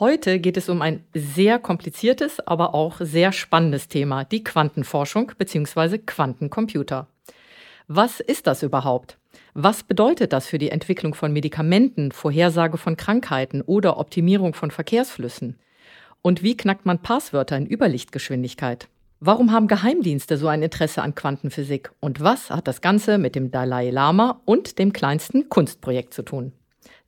Heute geht es um ein sehr kompliziertes, aber auch sehr spannendes Thema, die Quantenforschung bzw. Quantencomputer. Was ist das überhaupt? Was bedeutet das für die Entwicklung von Medikamenten, Vorhersage von Krankheiten oder Optimierung von Verkehrsflüssen? Und wie knackt man Passwörter in Überlichtgeschwindigkeit? Warum haben Geheimdienste so ein Interesse an Quantenphysik? Und was hat das Ganze mit dem Dalai Lama und dem kleinsten Kunstprojekt zu tun?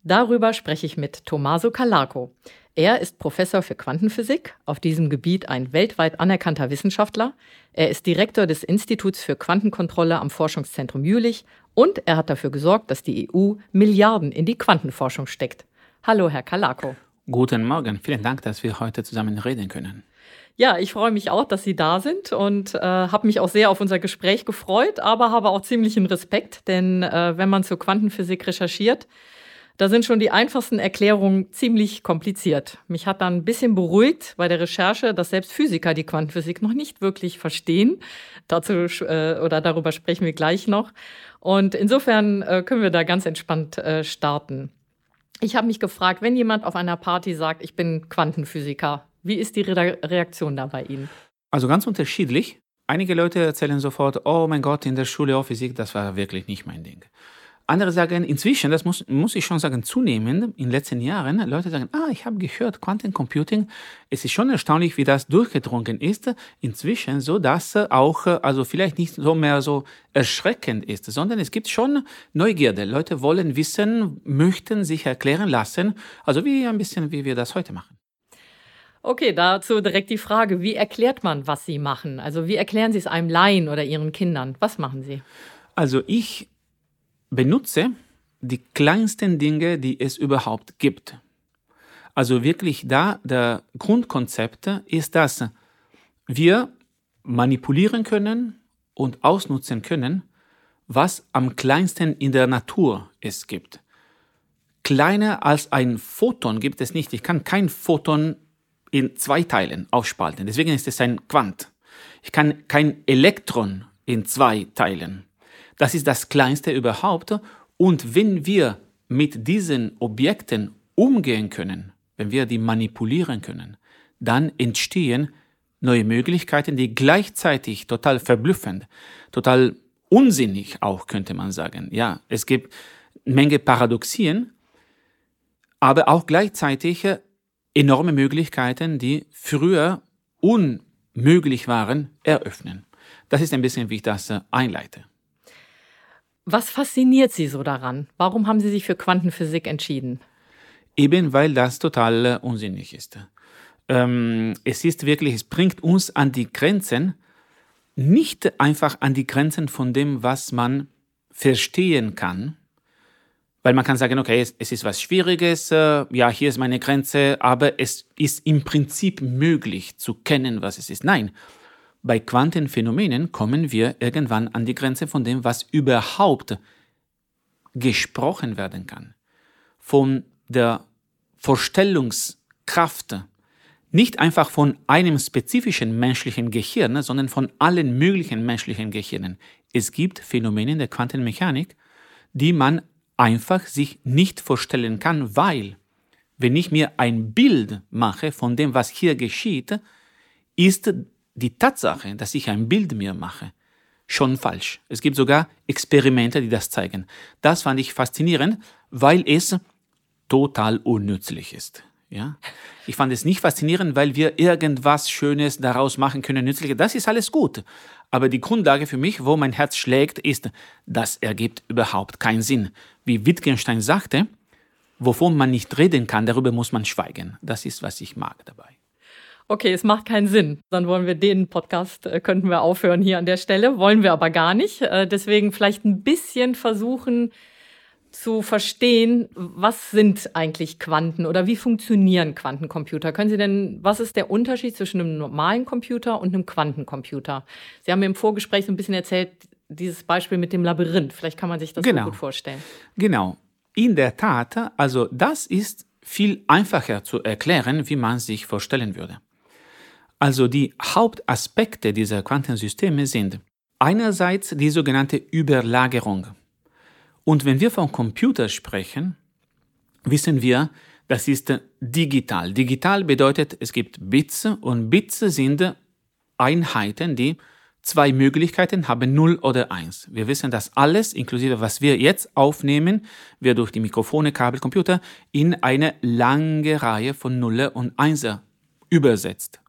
Darüber spreche ich mit Tommaso Calarco. Er ist Professor für Quantenphysik, auf diesem Gebiet ein weltweit anerkannter Wissenschaftler. Er ist Direktor des Instituts für Quantenkontrolle am Forschungszentrum Jülich und er hat dafür gesorgt, dass die EU Milliarden in die Quantenforschung steckt. Hallo, Herr Calarco. Guten Morgen, vielen Dank, dass wir heute zusammen reden können. Ja, ich freue mich auch, dass Sie da sind und äh, habe mich auch sehr auf unser Gespräch gefreut, aber habe auch ziemlichen Respekt, denn äh, wenn man zur Quantenphysik recherchiert, da sind schon die einfachsten Erklärungen ziemlich kompliziert. Mich hat dann ein bisschen beruhigt bei der Recherche, dass selbst Physiker die Quantenphysik noch nicht wirklich verstehen. Dazu äh, oder darüber sprechen wir gleich noch. Und insofern äh, können wir da ganz entspannt äh, starten. Ich habe mich gefragt, wenn jemand auf einer Party sagt, ich bin Quantenphysiker, wie ist die Re Reaktion da bei Ihnen? Also ganz unterschiedlich. Einige Leute erzählen sofort, oh mein Gott, in der Schule auf Physik, das war wirklich nicht mein Ding. Andere sagen inzwischen, das muss, muss ich schon sagen, zunehmend in den letzten Jahren, Leute sagen, ah, ich habe gehört, Quantencomputing, es ist schon erstaunlich, wie das durchgedrungen ist, inzwischen, so dass auch, also vielleicht nicht so mehr so erschreckend ist, sondern es gibt schon Neugierde. Leute wollen wissen, möchten sich erklären lassen, also wie ein bisschen, wie wir das heute machen. Okay, dazu direkt die Frage, wie erklärt man, was Sie machen? Also wie erklären Sie es einem Laien oder Ihren Kindern? Was machen Sie? Also ich benutze die kleinsten Dinge, die es überhaupt gibt. Also wirklich da, der Grundkonzept ist, dass wir manipulieren können und ausnutzen können, was am kleinsten in der Natur es gibt. Kleiner als ein Photon gibt es nicht. Ich kann kein Photon in zwei Teilen aufspalten. Deswegen ist es ein Quant. Ich kann kein Elektron in zwei teilen. Das ist das Kleinste überhaupt. Und wenn wir mit diesen Objekten umgehen können, wenn wir die manipulieren können, dann entstehen neue Möglichkeiten, die gleichzeitig total verblüffend, total unsinnig auch, könnte man sagen. Ja, es gibt Menge Paradoxien, aber auch gleichzeitig enorme Möglichkeiten, die früher unmöglich waren, eröffnen. Das ist ein bisschen, wie ich das einleite. Was fasziniert Sie so daran? Warum haben Sie sich für Quantenphysik entschieden? Eben weil das total äh, unsinnig ist. Ähm, es ist wirklich, es bringt uns an die Grenzen, nicht einfach an die Grenzen von dem, was man verstehen kann, weil man kann sagen, okay, es, es ist was Schwieriges, äh, ja, hier ist meine Grenze, aber es ist im Prinzip möglich zu kennen, was es ist. Nein, bei Quantenphänomenen kommen wir irgendwann an die Grenze von dem, was überhaupt gesprochen werden kann. Von der Vorstellungskraft, nicht einfach von einem spezifischen menschlichen Gehirn, sondern von allen möglichen menschlichen Gehirnen. Es gibt Phänomene der Quantenmechanik, die man einfach sich nicht vorstellen kann, weil wenn ich mir ein Bild mache von dem, was hier geschieht, ist die Tatsache, dass ich ein Bild mir mache, schon falsch. Es gibt sogar Experimente, die das zeigen. Das fand ich faszinierend, weil es total unnützlich ist. Ja? Ich fand es nicht faszinierend, weil wir irgendwas Schönes daraus machen können, nützliches. Das ist alles gut. Aber die Grundlage für mich, wo mein Herz schlägt, ist, das ergibt überhaupt keinen Sinn. Wie Wittgenstein sagte, wovon man nicht reden kann, darüber muss man schweigen. Das ist, was ich mag dabei okay, es macht keinen Sinn. Dann wollen wir den Podcast, äh, könnten wir aufhören hier an der Stelle. Wollen wir aber gar nicht. Äh, deswegen vielleicht ein bisschen versuchen zu verstehen, was sind eigentlich Quanten oder wie funktionieren Quantencomputer? Können Sie denn, was ist der Unterschied zwischen einem normalen Computer und einem Quantencomputer? Sie haben mir im Vorgespräch so ein bisschen erzählt, dieses Beispiel mit dem Labyrinth. Vielleicht kann man sich das genau. so gut vorstellen. Genau. In der Tat, also das ist viel einfacher zu erklären, wie man sich vorstellen würde. Also die Hauptaspekte dieser Quantensysteme sind einerseits die sogenannte Überlagerung. Und wenn wir vom Computer sprechen, wissen wir, das ist digital. Digital bedeutet, es gibt Bits und Bits sind Einheiten, die zwei Möglichkeiten haben, 0 oder 1. Wir wissen, dass alles, inklusive was wir jetzt aufnehmen, wird durch die Mikrofone, Kabel, Computer in eine lange Reihe von Nuller und Einser übersetzt.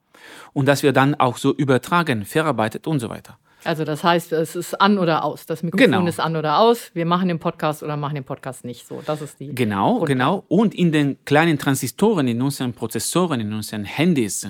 Und dass wir dann auch so übertragen, verarbeitet und so weiter. Also das heißt, es ist an oder aus. Das Mikrofon Genau. ist an oder aus. Wir machen den Podcast oder machen den Podcast nicht. So, das ist die. Genau, Grundlage. genau. Und in den kleinen Transistoren, in unseren Prozessoren, in unseren Handys,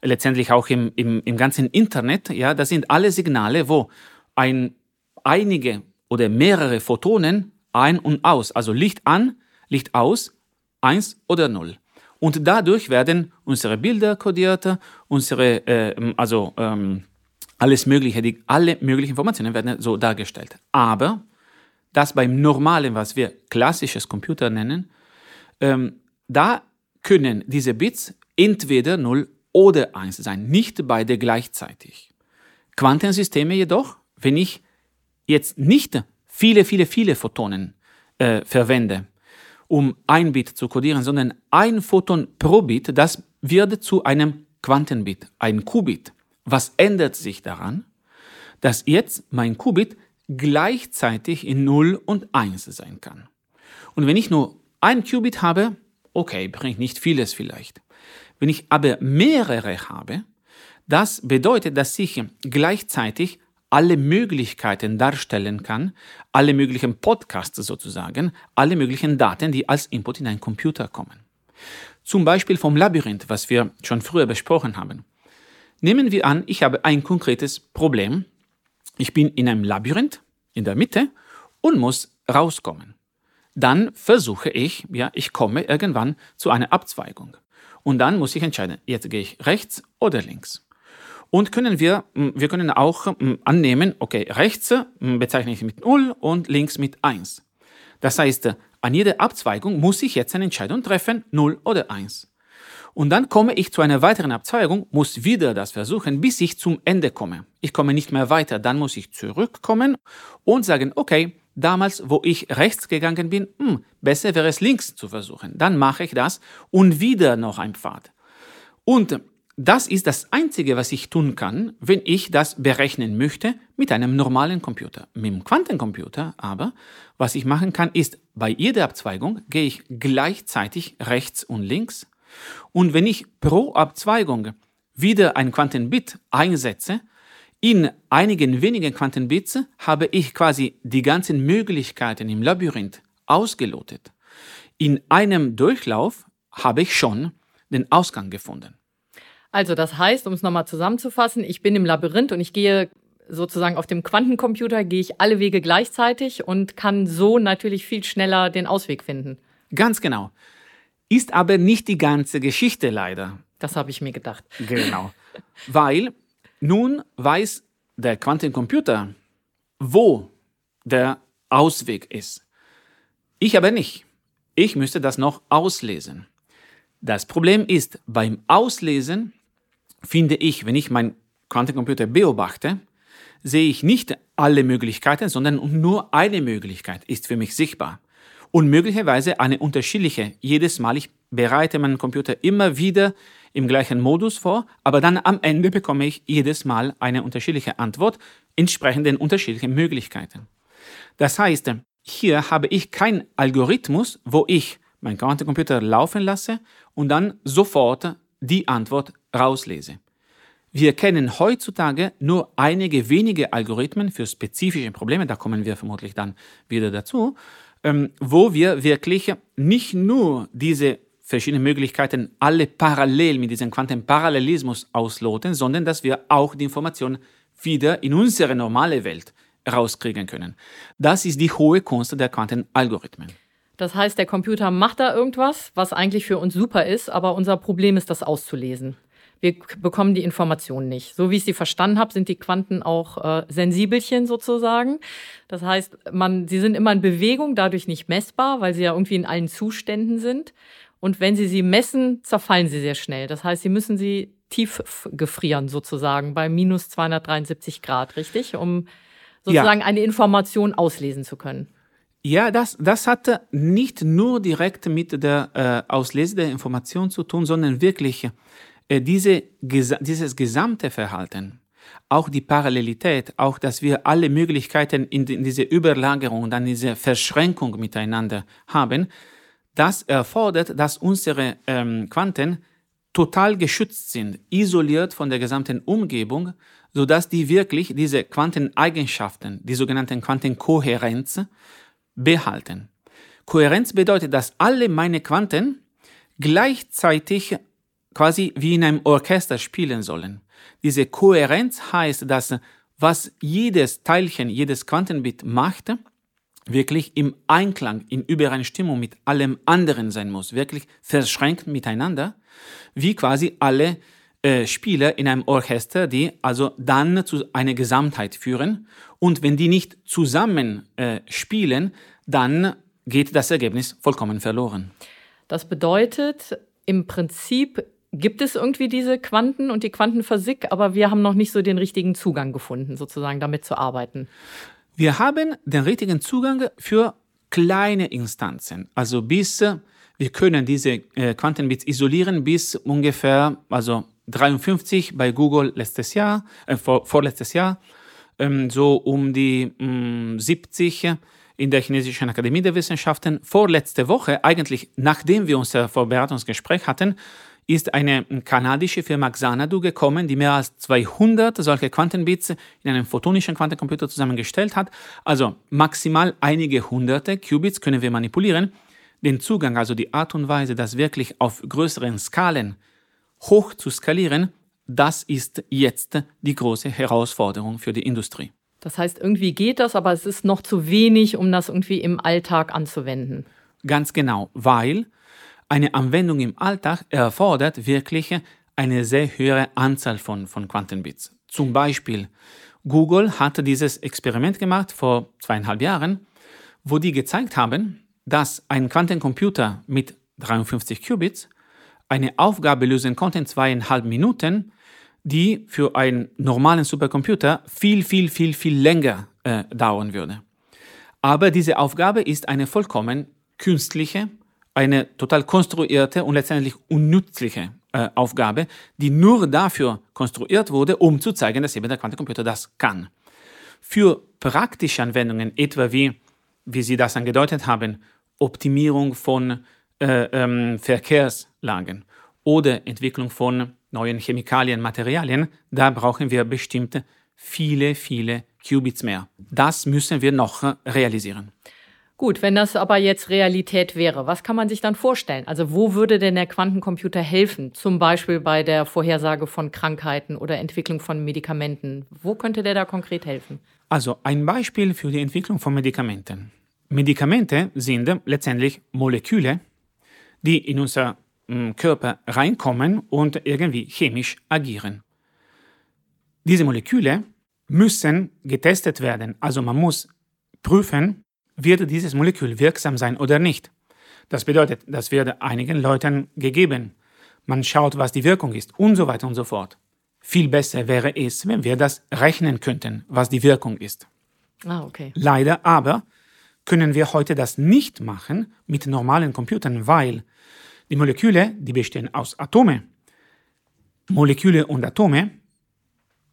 letztendlich auch im, im, im ganzen Internet, ja, das sind alle Signale, wo ein, einige oder mehrere Photonen ein und aus, also Licht an, Licht aus, eins oder null. Und dadurch werden unsere Bilder kodiert, unsere, äh, also ähm, alles Mögliche, die, alle möglichen Informationen werden so dargestellt. Aber das beim normalen, was wir klassisches Computer nennen, ähm, da können diese Bits entweder 0 oder 1 sein, nicht beide gleichzeitig. Quantensysteme jedoch, wenn ich jetzt nicht viele, viele, viele Photonen äh, verwende, um ein Bit zu codieren, sondern ein Photon pro Bit, das wird zu einem Quantenbit, ein Qubit. Was ändert sich daran? Dass jetzt mein Qubit gleichzeitig in 0 und 1 sein kann. Und wenn ich nur ein Qubit habe, okay, bringt nicht vieles vielleicht. Wenn ich aber mehrere habe, das bedeutet, dass ich gleichzeitig alle Möglichkeiten darstellen kann, alle möglichen Podcasts sozusagen, alle möglichen Daten, die als Input in einen Computer kommen. Zum Beispiel vom Labyrinth, was wir schon früher besprochen haben. Nehmen wir an, ich habe ein konkretes Problem. Ich bin in einem Labyrinth in der Mitte und muss rauskommen. Dann versuche ich, ja, ich komme irgendwann zu einer Abzweigung. Und dann muss ich entscheiden, jetzt gehe ich rechts oder links. Und können wir, m, wir können auch m, annehmen, okay, rechts m, bezeichne ich mit 0 und links mit 1. Das heißt, an jeder Abzweigung muss ich jetzt eine Entscheidung treffen, 0 oder 1. Und dann komme ich zu einer weiteren Abzweigung, muss wieder das versuchen, bis ich zum Ende komme. Ich komme nicht mehr weiter, dann muss ich zurückkommen und sagen, okay, damals, wo ich rechts gegangen bin, hm, besser wäre es links zu versuchen. Dann mache ich das und wieder noch ein Pfad. Und das ist das Einzige, was ich tun kann, wenn ich das berechnen möchte mit einem normalen Computer. Mit dem Quantencomputer aber, was ich machen kann, ist, bei jeder Abzweigung gehe ich gleichzeitig rechts und links. Und wenn ich pro Abzweigung wieder ein Quantenbit einsetze, in einigen wenigen Quantenbits habe ich quasi die ganzen Möglichkeiten im Labyrinth ausgelotet. In einem Durchlauf habe ich schon den Ausgang gefunden. Also das heißt, um es nochmal zusammenzufassen, ich bin im Labyrinth und ich gehe sozusagen auf dem Quantencomputer, gehe ich alle Wege gleichzeitig und kann so natürlich viel schneller den Ausweg finden. Ganz genau. Ist aber nicht die ganze Geschichte leider. Das habe ich mir gedacht. Genau. Weil nun weiß der Quantencomputer, wo der Ausweg ist. Ich aber nicht. Ich müsste das noch auslesen. Das Problem ist, beim Auslesen finde ich, wenn ich meinen Quantencomputer beobachte, sehe ich nicht alle Möglichkeiten, sondern nur eine Möglichkeit ist für mich sichtbar. Und möglicherweise eine unterschiedliche. Jedes Mal, ich bereite meinen Computer immer wieder im gleichen Modus vor, aber dann am Ende bekomme ich jedes Mal eine unterschiedliche Antwort entsprechend den unterschiedlichen Möglichkeiten. Das heißt, hier habe ich keinen Algorithmus, wo ich meinen Quantencomputer laufen lasse und dann sofort die Antwort rauslese. Wir kennen heutzutage nur einige wenige Algorithmen für spezifische Probleme, da kommen wir vermutlich dann wieder dazu, ähm, wo wir wirklich nicht nur diese verschiedenen Möglichkeiten alle parallel mit diesem Quantenparallelismus ausloten, sondern dass wir auch die Information wieder in unsere normale Welt rauskriegen können. Das ist die hohe Kunst der Quantenalgorithmen. Das heißt, der Computer macht da irgendwas, was eigentlich für uns super ist, aber unser Problem ist, das auszulesen. Wir bekommen die Informationen nicht. So wie ich sie verstanden habe, sind die Quanten auch äh, Sensibelchen sozusagen. Das heißt, man, sie sind immer in Bewegung, dadurch nicht messbar, weil sie ja irgendwie in allen Zuständen sind. Und wenn sie sie messen, zerfallen sie sehr schnell. Das heißt, sie müssen sie tief gefrieren sozusagen bei minus 273 Grad, richtig? Um sozusagen eine Information auslesen zu können. Ja, das, das hat nicht nur direkt mit der äh, Auslese der Information zu tun, sondern wirklich äh, diese, dieses gesamte Verhalten, auch die Parallelität, auch dass wir alle Möglichkeiten in, in diese Überlagerung, dann diese Verschränkung miteinander haben, das erfordert, dass unsere ähm, Quanten total geschützt sind, isoliert von der gesamten Umgebung, sodass die wirklich diese Quanteneigenschaften, die sogenannten Quantenkohärenz, behalten. Kohärenz bedeutet, dass alle meine Quanten gleichzeitig quasi wie in einem Orchester spielen sollen. Diese Kohärenz heißt, dass was jedes Teilchen, jedes Quantenbit macht, wirklich im Einklang, in Übereinstimmung mit allem anderen sein muss, wirklich verschränkt miteinander, wie quasi alle äh, Spieler in einem Orchester, die also dann zu einer Gesamtheit führen. Und wenn die nicht zusammen äh, spielen, dann geht das Ergebnis vollkommen verloren. Das bedeutet, im Prinzip gibt es irgendwie diese Quanten und die Quantenphysik, aber wir haben noch nicht so den richtigen Zugang gefunden, sozusagen damit zu arbeiten. Wir haben den richtigen Zugang für kleine Instanzen, also bis wir können diese äh, Quantenbits isolieren bis ungefähr, also 53 bei Google letztes Jahr, äh, vor, vorletztes Jahr, ähm, so um die mh, mm, 70 in der Chinesischen Akademie der Wissenschaften. Vorletzte Woche, eigentlich nachdem wir unser Vorbereitungsgespräch hatten, ist eine kanadische Firma Xanadu gekommen, die mehr als 200 solche Quantenbits in einem photonischen Quantencomputer zusammengestellt hat. Also maximal einige hunderte Qubits können wir manipulieren. Den Zugang, also die Art und Weise, das wirklich auf größeren Skalen hoch zu skalieren, das ist jetzt die große Herausforderung für die Industrie. Das heißt, irgendwie geht das, aber es ist noch zu wenig, um das irgendwie im Alltag anzuwenden. Ganz genau, weil eine Anwendung im Alltag erfordert wirklich eine sehr höhere Anzahl von, von Quantenbits. Zum Beispiel, Google hatte dieses Experiment gemacht vor zweieinhalb Jahren, wo die gezeigt haben, dass ein Quantencomputer mit 53 Qubits eine Aufgabe lösen konnte in zweieinhalb Minuten, die für einen normalen Supercomputer viel, viel, viel, viel länger äh, dauern würde. Aber diese Aufgabe ist eine vollkommen künstliche, eine total konstruierte und letztendlich unnützliche äh, Aufgabe, die nur dafür konstruiert wurde, um zu zeigen, dass eben der Quantencomputer das kann. Für praktische Anwendungen, etwa wie, wie Sie das angedeutet haben, Optimierung von äh, ähm, Verkehrslagen oder Entwicklung von neuen Chemikalien, Materialien, da brauchen wir bestimmt viele, viele Qubits mehr. Das müssen wir noch realisieren. Gut, wenn das aber jetzt Realität wäre, was kann man sich dann vorstellen? Also wo würde denn der Quantencomputer helfen? Zum Beispiel bei der Vorhersage von Krankheiten oder Entwicklung von Medikamenten. Wo könnte der da konkret helfen? Also ein Beispiel für die Entwicklung von Medikamenten. Medikamente sind letztendlich Moleküle, die in unser Körper reinkommen und irgendwie chemisch agieren. Diese Moleküle müssen getestet werden, also man muss prüfen, wird dieses Molekül wirksam sein oder nicht. Das bedeutet, das wird einigen Leuten gegeben. Man schaut, was die Wirkung ist und so weiter und so fort. Viel besser wäre es, wenn wir das rechnen könnten, was die Wirkung ist. Ah, okay. Leider aber können wir heute das nicht machen mit normalen Computern, weil die Moleküle, die bestehen aus Atome. Moleküle und Atome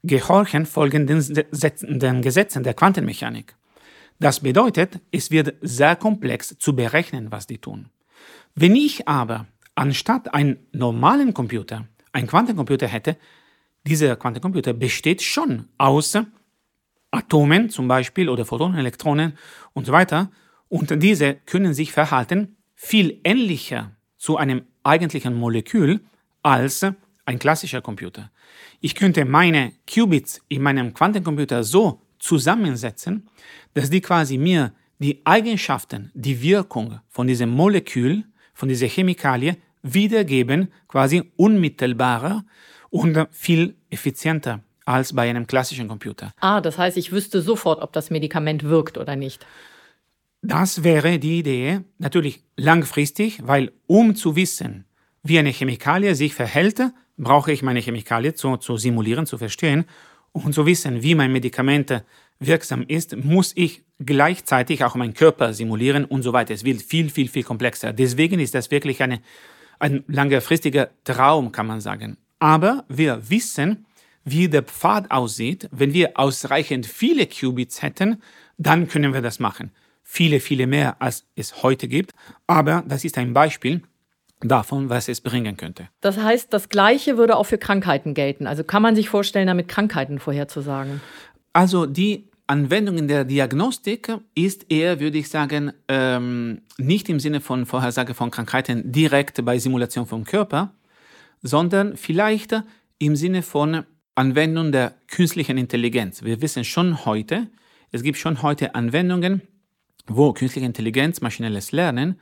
gehorchen folgenden den Gesetzen der Quantenmechanik. Das bedeutet, es wird sehr komplex zu berechnen, was die tun. Wenn ich aber anstatt einen normalen Computer einen Quantencomputer hätte, dieser Quantencomputer besteht schon aus Atomen zum Beispiel oder Photonen, Elektronen und so weiter. Und diese können sich verhalten viel ähnlicher zu einem eigentlichen Molekül als ein klassischer Computer. Ich könnte meine Qubits in meinem Quantencomputer so zusammensetzen, dass die quasi mir die Eigenschaften, die Wirkung von diesem Molekül, von dieser Chemikalie wiedergeben, quasi unmittelbarer und viel effizienter als bei einem klassischen Computer. Ah, das heißt, ich wüsste sofort, ob das Medikament wirkt oder nicht. Das wäre die Idee, natürlich langfristig, weil um zu wissen, wie eine Chemikalie sich verhält, brauche ich meine Chemikalie zu, zu simulieren, zu verstehen und zu wissen, wie mein Medikament wirksam ist, muss ich gleichzeitig auch meinen Körper simulieren und so weiter. Es wird viel, viel, viel komplexer. Deswegen ist das wirklich eine, ein langfristiger Traum, kann man sagen. Aber wir wissen, wie der Pfad aussieht. Wenn wir ausreichend viele Qubits hätten, dann können wir das machen. Viele, viele mehr, als es heute gibt. Aber das ist ein Beispiel davon, was es bringen könnte. Das heißt, das Gleiche würde auch für Krankheiten gelten. Also kann man sich vorstellen, damit Krankheiten vorherzusagen? Also die Anwendung in der Diagnostik ist eher, würde ich sagen, ähm, nicht im Sinne von Vorhersage von Krankheiten direkt bei Simulation vom Körper, sondern vielleicht im Sinne von Anwendung der künstlichen Intelligenz. Wir wissen schon heute, es gibt schon heute Anwendungen, wo künstliche Intelligenz, maschinelles Lernen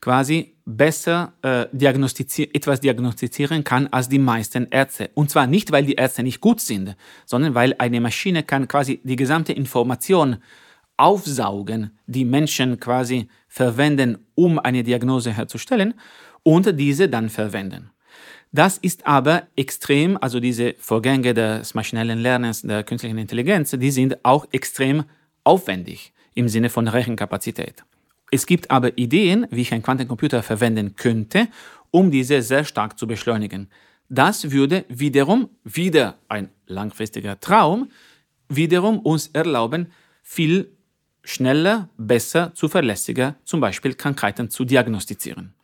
quasi besser äh, diagnostizier etwas diagnostizieren kann als die meisten Ärzte. Und zwar nicht, weil die Ärzte nicht gut sind, sondern weil eine Maschine kann quasi die gesamte Information aufsaugen, die Menschen quasi verwenden, um eine Diagnose herzustellen und diese dann verwenden. Das ist aber extrem, also diese Vorgänge des maschinellen Lernens, der künstlichen Intelligenz, die sind auch extrem aufwendig im Sinne von Rechenkapazität. Es gibt aber Ideen, wie ich einen Quantencomputer verwenden könnte, um diese sehr stark zu beschleunigen. Das würde wiederum, wieder ein langfristiger Traum, wiederum uns erlauben, viel schneller, besser, zuverlässiger zum Beispiel Krankheiten zu diagnostizieren.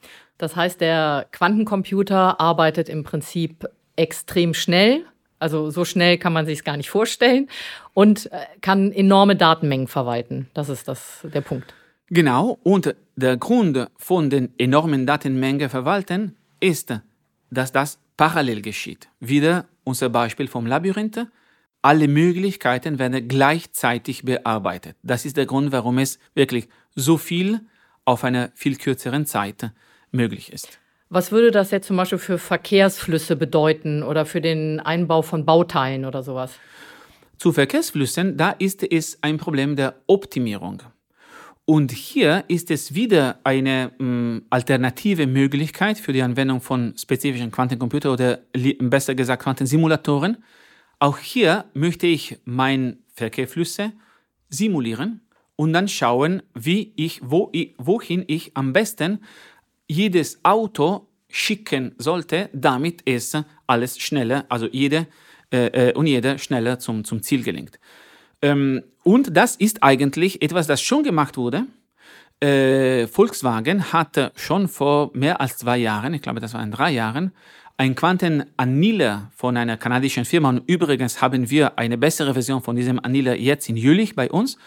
Das heißt, der Quantencomputer arbeitet im Prinzip extrem schnell, also so schnell kann man sich es gar nicht vorstellen und äh, kann enorme Datenmengen verwalten. Das ist das, der Punkt. Genau, und der Grund von den enormen Datenmengen verwalten ist, dass das parallel geschieht. Wieder unser Beispiel vom Labyrinth. Alle Möglichkeiten werden gleichzeitig bearbeitet. Das ist der Grund, warum es wirklich so viel auf einer viel kürzeren Zeit möglich ist. Was würde das jetzt zum Beispiel für Verkehrsflüsse bedeuten oder für den Einbau von Bauteilen oder sowas? Zu Verkehrsflüssen, da ist es ein Problem der Optimierung. Und hier ist es wieder eine mh, mm, alternative Möglichkeit für die Anwendung von spezifischen Quantencomputern oder besser gesagt Quantensimulatoren. Auch hier möchte ich meine Verkehrsflüsse simulieren und dann schauen, wie ich, wo ich, wohin ich am besten jedes Auto schicken sollte, damit es alles schneller, also jede äh, äh und jeder schneller zum, zum Ziel gelingt. Ähm, und das ist eigentlich etwas, das schon gemacht wurde. Äh, Volkswagen hatte schon vor mehr als zwei Jahren, ich glaube, das waren drei Jahren, ein Quantenanniler von einer kanadischen Firma. Und übrigens haben wir eine bessere Version von diesem Anniler jetzt in Jülich bei uns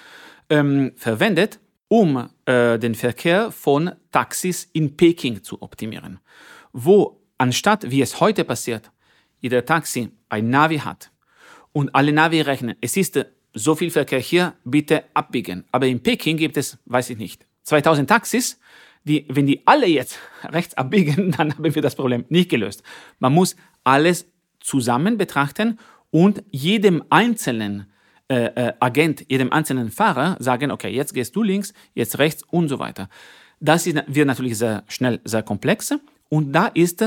ähm, verwendet, um äh, den Verkehr von Taxis in Peking zu optimieren. Wo anstatt, wie es heute passiert, jeder Taxi ein Navi hat und alle Navi rechnen, es ist so viel Verkehr hier, bitte abbiegen. Aber in Peking gibt es, weiß ich nicht, 2000 Taxis, die, wenn die alle jetzt rechts abbiegen, dann haben wir das Problem nicht gelöst. Man muss alles zusammen betrachten und jedem einzelnen äh, äh, Agent, jedem einzelnen Fahrer sagen, okay, jetzt gehst du links, jetzt rechts und so weiter. Das wird natürlich sehr schnell sehr komplex und da ist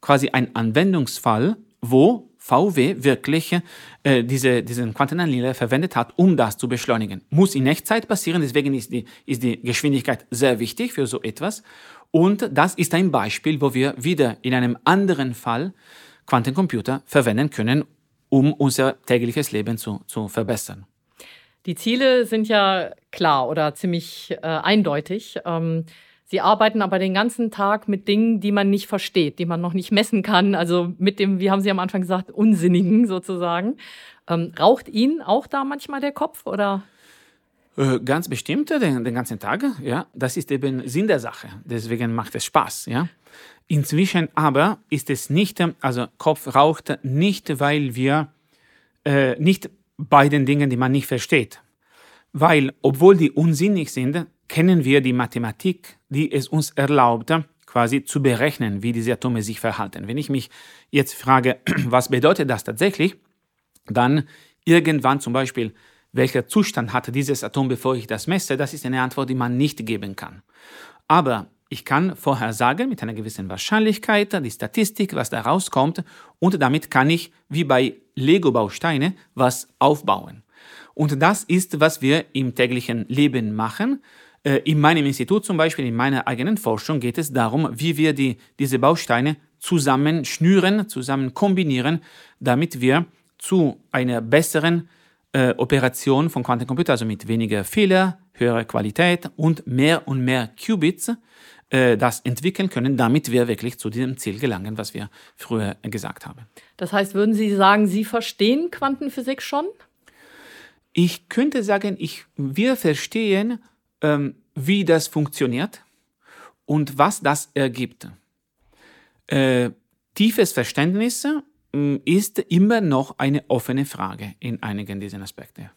quasi ein Anwendungsfall, wo VW wirklich äh, diese, diesen Quantenannihiler verwendet hat, um das zu beschleunigen. Muss in Echtzeit passieren, deswegen ist die, ist die Geschwindigkeit sehr wichtig für so etwas. Und das ist ein Beispiel, wo wir wieder in einem anderen Fall Quantencomputer verwenden können, um unser tägliches Leben zu, zu verbessern. Die Ziele sind ja klar oder ziemlich äh, eindeutig. Ähm Sie arbeiten aber den ganzen Tag mit Dingen, die man nicht versteht, die man noch nicht messen kann. Also mit dem, wie haben Sie am Anfang gesagt, Unsinnigen sozusagen. Ähm, raucht Ihnen auch da manchmal der Kopf oder? Äh, ganz bestimmt den, den ganzen Tag, ja. Das ist eben Sinn der Sache. Deswegen macht es Spaß, ja. Inzwischen aber ist es nicht, also Kopf raucht nicht, weil wir äh, nicht bei den Dingen, die man nicht versteht. Weil, obwohl die unsinnig sind, kennen wir die Mathematik, die es uns erlaubt, quasi zu berechnen, wie diese Atome sich verhalten. Wenn ich mich jetzt frage, was bedeutet das tatsächlich, dann irgendwann zum Beispiel, welcher Zustand hatte dieses Atom, bevor ich das messe, das ist eine Antwort, die man nicht geben kann. Aber ich kann vorher sagen, mit einer gewissen Wahrscheinlichkeit, die Statistik, was da rauskommt, und damit kann ich, wie bei Lego-Bausteine, was aufbauen. Und das ist, was wir im täglichen Leben machen. Äh, in meinem Institut zum Beispiel, in meiner eigenen Forschung geht es darum, wie wir die, diese Bausteine zusammen schnüren, zusammen kombinieren, damit wir zu einer besseren äh, Operation von Quantencomputer, also mit weniger Fehler, höherer Qualität und mehr und mehr Qubits, äh, das entwickeln können, damit wir wirklich zu diesem Ziel gelangen, was wir früher gesagt haben. Das heißt, würden Sie sagen, Sie verstehen Quantenphysik schon? Ich könnte sagen, ich, wir verstehen, ähm, wie das funktioniert und was das ergibt. Äh, tiefes Verständnis ist immer noch eine offene Frage in einigen dieser Aspekte.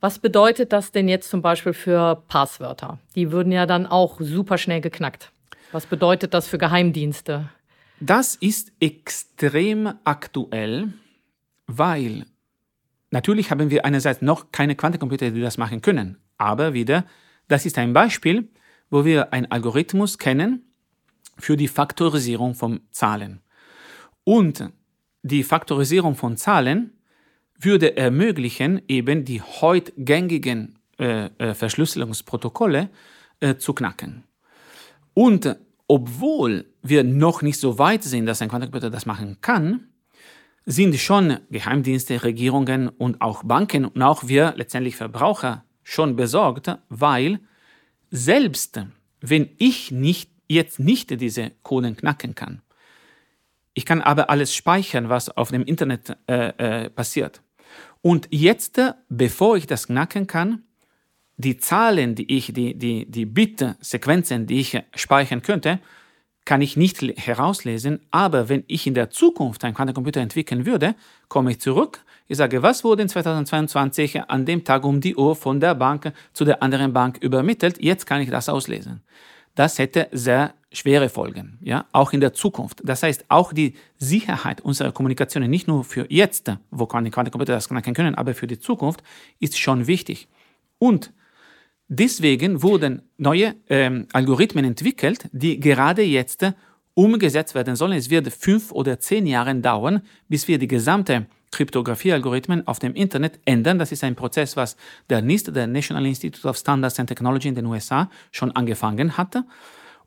Was bedeutet das denn jetzt zum Beispiel für Passwörter? Die würden ja dann auch super schnell geknackt. Was bedeutet das für Geheimdienste? Das ist extrem aktuell, weil natürlich haben wir einerseits noch keine Quantencomputer, die das machen können. Aber wieder, das ist ein Beispiel, wo wir einen Algorithmus kennen für die Faktorisierung von Zahlen. Und die Faktorisierung von Zahlen würde ermöglichen, eben die heute gängigen äh, äh, Verschlüsselungsprotokolle äh, zu knacken. Und obwohl wir noch nicht so weit sind, dass ein Quantencomputer das machen kann, sind schon Geheimdienste, Regierungen und auch Banken und auch wir letztendlich Verbraucher schon besorgt, weil selbst wenn ich nicht, jetzt nicht diese Coden knacken kann, ich kann aber alles speichern, was auf dem Internet äh, äh, passiert. Und jetzt, bevor ich das knacken kann, die Zahlen, die ich, die, die, die Bit-Sequenzen, die ich speichern könnte, kann ich nicht herauslesen. Aber wenn ich in der Zukunft einen Quantencomputer entwickeln würde, komme ich zurück. Ich sage, was wurde in 2022 an dem Tag um die Uhr von der Bank zu der anderen Bank übermittelt? Jetzt kann ich das auslesen. Das hätte sehr schwere Folgen, ja, auch in der Zukunft. Das heißt, auch die Sicherheit unserer Kommunikation, nicht nur für jetzt, wo Quantencomputer das knacken können, aber für die Zukunft, ist schon wichtig. Und deswegen wurden neue ähm, Algorithmen entwickelt, die gerade jetzt umgesetzt werden sollen. Es wird fünf oder zehn Jahre dauern, bis wir die gesamte Kryptographie-Algorithmen auf dem Internet ändern. Das ist ein Prozess, was der NIST, der National Institute of Standards and Technology in den USA, schon angefangen hatte.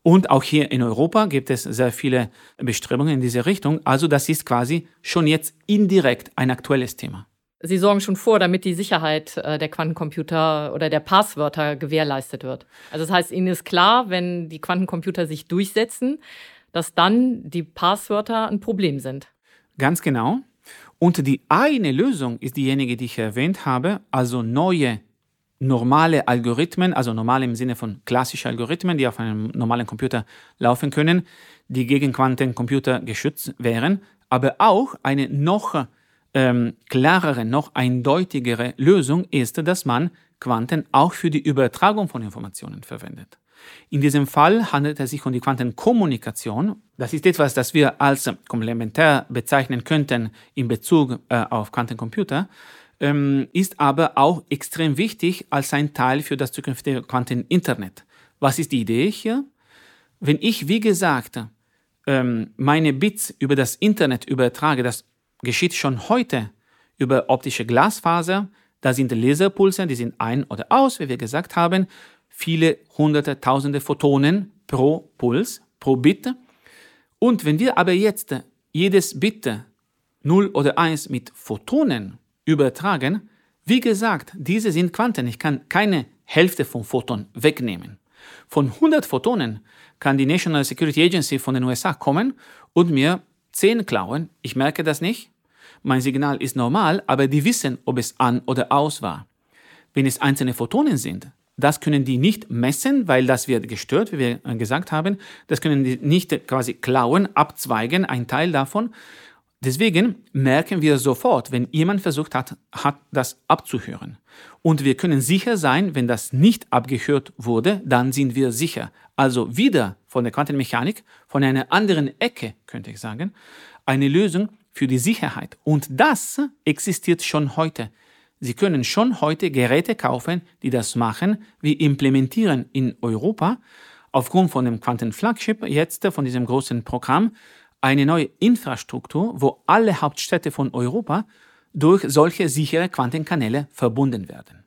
Und auch hier in Europa gibt es sehr viele Bestrebungen in diese Richtung. Also das ist quasi schon jetzt indirekt ein aktuelles Thema. Sie sorgen schon vor, damit die Sicherheit äh, der Quantencomputer oder der Passwörter gewährleistet wird. Also das heißt, Ihnen ist klar, wenn die Quantencomputer sich durchsetzen, dass dann die Passwörter ein Problem sind. Ganz genau. Und die eine Lösung ist diejenige, die ich erwähnt habe, also neue normale Algorithmen, also normale im Sinne von klassische Algorithmen, die auf einem normalen Computer laufen können, die gegen Quantencomputer geschützt wären, aber auch eine noch ähm, klarere, noch eindeutigere Lösung ist, dass man Quanten auch für die Übertragung von Informationen verwendet. In diesem Fall handelt es sich um die Quantenkommunikation. Das ist etwas, das wir als komplementär bezeichnen könnten in Bezug äh, auf Quantencomputer ähm, ist aber auch extrem wichtig als ein Teil für das zukünftige Quanteninternet. Was ist die Idee hier? Wenn ich, wie gesagt, ähm, meine Bits über das Internet übertrage, das geschieht schon heute über optische Glasfaser, da sind Laserpulse, die sind ein oder aus, wie wir gesagt haben, viele hunderte, tausende Photonen pro Puls, pro Bit. Und wenn wir aber jetzt jedes Bit 0 oder 1 mit Photonen übertragen. Wie gesagt, diese sind Quanten. Ich kann keine Hälfte vom Photon wegnehmen. Von 100 Photonen kann die National Security Agency von den USA kommen und mir 10 klauen. Ich merke das nicht. Mein Signal ist normal, aber die wissen, ob es an oder aus war. Wenn es einzelne Photonen sind, das können die nicht messen, weil das wird gestört, wie wir gesagt haben. Das können die nicht quasi klauen, abzweigen, ein Teil davon. Deswegen merken wir sofort, wenn jemand versucht hat, hat, das abzuhören. Und wir können sicher sein, wenn das nicht abgehört wurde, dann sind wir sicher. Also wieder von der Quantenmechanik, von einer anderen Ecke, könnte ich sagen, eine Lösung für die Sicherheit. Und das existiert schon heute. Sie können schon heute Geräte kaufen, die das machen. Wir implementieren in Europa aufgrund von dem Quantenflagship jetzt von diesem großen Programm eine neue Infrastruktur, wo alle Hauptstädte von Europa durch solche sichere Quantenkanäle verbunden werden.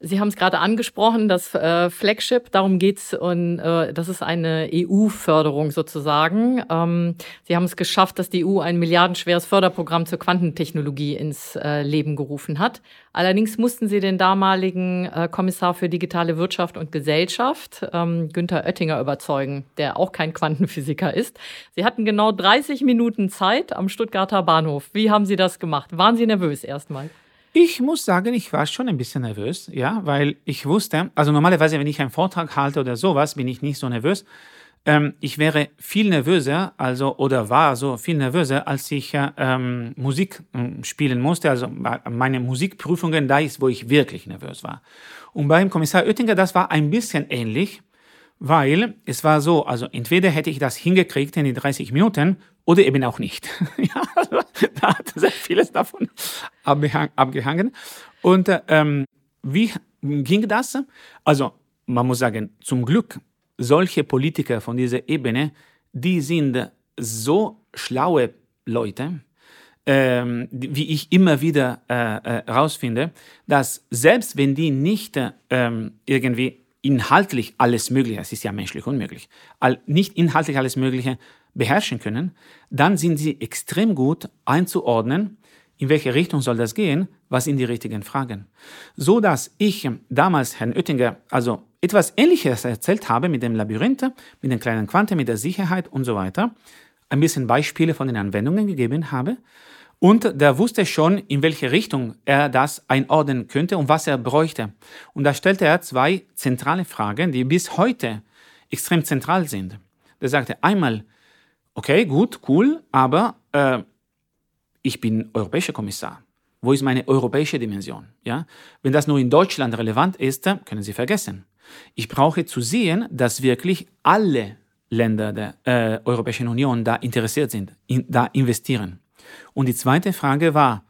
Sie haben es gerade angesprochen, das äh, Flagship, darum geht's und äh, das ist eine EU-Förderung sozusagen. Ähm, Sie haben es geschafft, dass die EU ein milliardenschweres Förderprogramm zur Quantentechnologie ins äh, Leben gerufen hat. Allerdings mussten Sie den damaligen äh, Kommissar für digitale Wirtschaft und Gesellschaft, ähm, Günther Oettinger, überzeugen, der auch kein Quantenphysiker ist. Sie hatten genau 30 Minuten Zeit am Stuttgarter Bahnhof. Wie haben Sie das gemacht? Waren Sie nervös erstmal? Ich muss sagen, ich war schon ein bisschen nervös, ja, weil ich wusste, also normalerweise, wenn ich einen Vortrag halte oder sowas, bin ich nicht so nervös. Ähm, ich wäre viel nervöser, also oder war so viel nervöser, als ich ähm, Musik äh, spielen musste. Also meine Musikprüfungen, da ist, wo ich wirklich nervös war. Und beim Kommissar Oettinger, das war ein bisschen ähnlich, weil es war so, also entweder hätte ich das hingekriegt in den 30 Minuten oder eben auch nicht. ja, also, da hat sehr vieles davon abgehangen. Und ähm, wie ging das? Also man muss sagen, zum Glück, solche Politiker von dieser Ebene, die sind so schlaue Leute, ähm, wie ich immer wieder herausfinde, äh, äh, dass selbst wenn die nicht ähm, irgendwie inhaltlich alles Mögliche, es ist ja menschlich unmöglich, nicht inhaltlich alles Mögliche beherrschen können, dann sind sie extrem gut einzuordnen, in welche Richtung soll das gehen, was sind die richtigen Fragen. So dass ich damals Herrn Oettinger also etwas Ähnliches erzählt habe mit dem Labyrinth, mit den kleinen Quanten, mit der Sicherheit und so weiter, ein bisschen Beispiele von den Anwendungen gegeben habe und der wusste schon, in welche Richtung er das einordnen könnte und was er bräuchte. Und da stellte er zwei zentrale Fragen, die bis heute extrem zentral sind. Er sagte einmal, okay, gut, cool, aber äh, ich bin europäischer Kommissar. Wo ist meine europäische Dimension? Ja? Wenn das nur in Deutschland relevant ist, können Sie vergessen. Ich brauche zu sehen, dass wirklich alle Länder der äh, Europäischen Union da interessiert sind, in, da investieren. Und die zweite Frage war,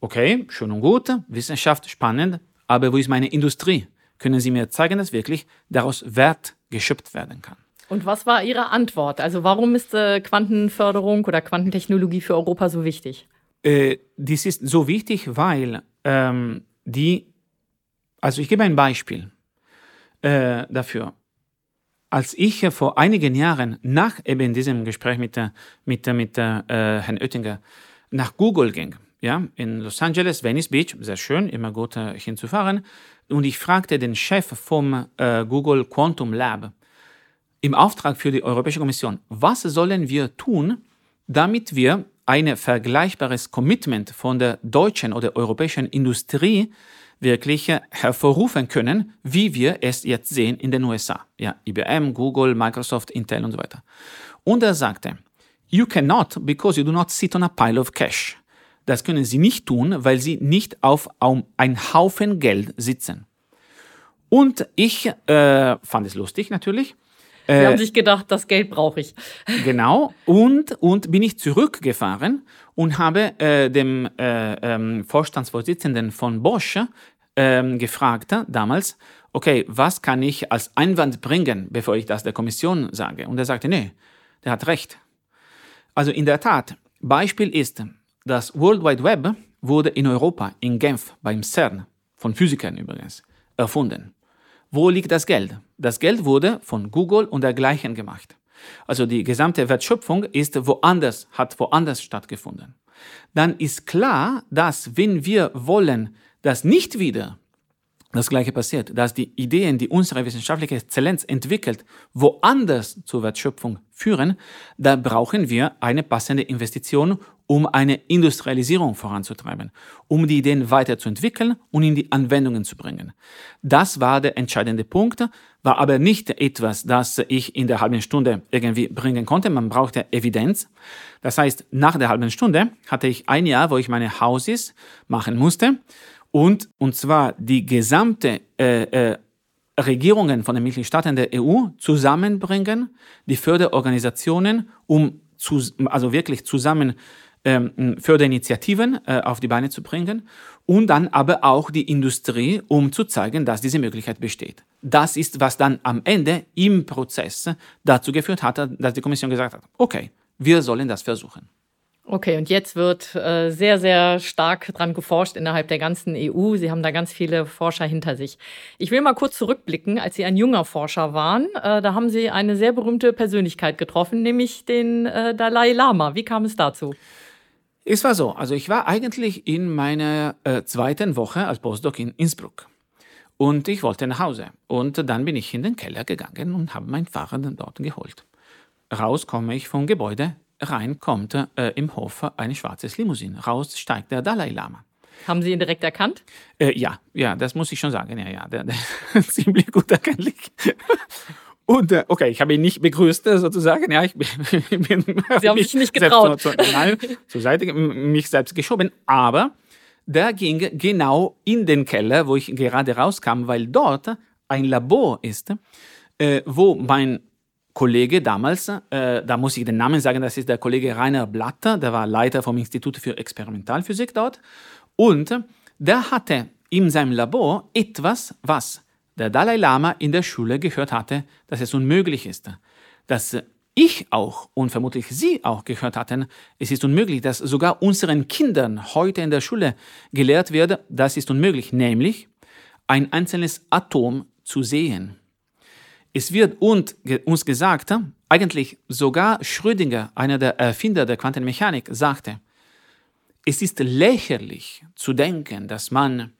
okay, schön und gut, Wissenschaft spannend, aber wo ist meine Industrie? Können Sie mir zeigen, dass wirklich daraus Wert geschöpft werden kann? Und was war Ihre Antwort? Also warum ist äh, Quantenförderung oder Quantentechnologie für Europa so wichtig? Äh, dies ist so wichtig, weil ähm, die, also ich gebe ein Beispiel äh, dafür. Als ich vor einigen Jahren nach eben diesem Gespräch mit, mit, mit äh, Herrn Oettinger nach Google ging, ja, in Los Angeles, Venice Beach, sehr schön, immer gut äh, hinzufahren, und ich fragte den Chef vom äh, Google Quantum Lab im Auftrag für die Europäische Kommission, was sollen wir tun, damit wir ein vergleichbares Commitment von der deutschen oder europäischen Industrie wirklich hervorrufen können, wie wir es jetzt sehen in den USA. Ja, IBM, Google, Microsoft, Intel und so weiter. Und er sagte, You cannot because you do not sit on a pile of cash. Das können Sie nicht tun, weil Sie nicht auf ein Haufen Geld sitzen. Und ich äh, fand es lustig natürlich. Sie äh, haben sich gedacht, das Geld brauche ich. Genau. Und, und bin ich zurückgefahren und habe äh, dem äh, ähm, Vorstandsvorsitzenden von Bosch ähm, gefragt damals, okay, was kann ich als Einwand bringen, bevor ich das der Kommission sage? Und er sagte, nee, der hat recht. Also in der Tat, Beispiel ist, das World Wide Web wurde in Europa, in Genf, beim CERN, von Physikern übrigens, erfunden. Wo liegt das Geld? Das Geld wurde von Google und dergleichen gemacht. Also die gesamte Wertschöpfung ist woanders, hat woanders stattgefunden. Dann ist klar, dass wenn wir wollen, dass nicht wieder das Gleiche passiert, dass die Ideen, die unsere wissenschaftliche Exzellenz entwickelt, woanders zur Wertschöpfung führen, da brauchen wir eine passende Investition, um eine Industrialisierung voranzutreiben, um die Ideen weiterzuentwickeln und in die Anwendungen zu bringen. Das war der entscheidende Punkt, war aber nicht etwas, das ich in der halben Stunde irgendwie bringen konnte. Man brauchte Evidenz. Das heißt, nach der halben Stunde hatte ich ein Jahr, wo ich meine Hauses machen musste und, und zwar die gesamte äh, äh, Regierungen von den Mitgliedstaaten der EU zusammenbringen, die Förderorganisationen, um zu, also wirklich zusammen ähm, Förderinitiativen äh, auf die Beine zu bringen und dann aber auch die Industrie, um zu zeigen, dass diese Möglichkeit besteht. Das ist, was dann am Ende im Prozess dazu geführt hat, dass die Kommission gesagt hat, okay, wir sollen das versuchen. Okay, und jetzt wird äh, sehr, sehr stark dran geforscht innerhalb der ganzen EU. Sie haben da ganz viele Forscher hinter sich. Ich will mal kurz zurückblicken, als Sie ein junger Forscher waren. Äh, da haben Sie eine sehr berühmte Persönlichkeit getroffen, nämlich den äh, Dalai Lama. Wie kam es dazu? Es war so, also ich war eigentlich in meiner äh, zweiten Woche als Postdoc in Innsbruck. Und ich wollte nach Hause. Und dann bin ich in den Keller gegangen und habe mein Fahrrad dort geholt. Raus komme ich vom Gebäude, rein kommt äh, im Hof eine schwarze Limousine. Raus steigt der Dalai Lama. Haben Sie ihn direkt erkannt? Äh, ja, ja, das muss ich schon sagen. Ja, ja, der, der ziemlich gut erkennlich. Und äh, okay, ich habe ihn nicht begrüßt äh, sozusagen. Ja, ich bin, Sie haben sich nicht getraut. Zu, zu, nein, zur Seite mich selbst geschoben. Aber der ging genau in den Keller, wo ich gerade rauskam, weil dort ein Labor ist, äh, wo mein Kollege damals, äh, da muss ich den Namen sagen, das ist der Kollege Rainer Blatter, der war Leiter vom Institut für Experimentalphysik dort. Und der hatte in seinem Labor etwas, was der Dalai Lama in der Schule gehört hatte, dass es unmöglich ist. Dass ich auch und vermutlich Sie auch gehört hatten, es ist unmöglich, dass sogar unseren Kindern heute in der Schule gelehrt wird, das ist unmöglich, nämlich ein einzelnes Atom zu sehen. Es wird uns gesagt, eigentlich sogar Schrödinger, einer der Erfinder der Quantenmechanik, sagte, es ist lächerlich zu denken, dass man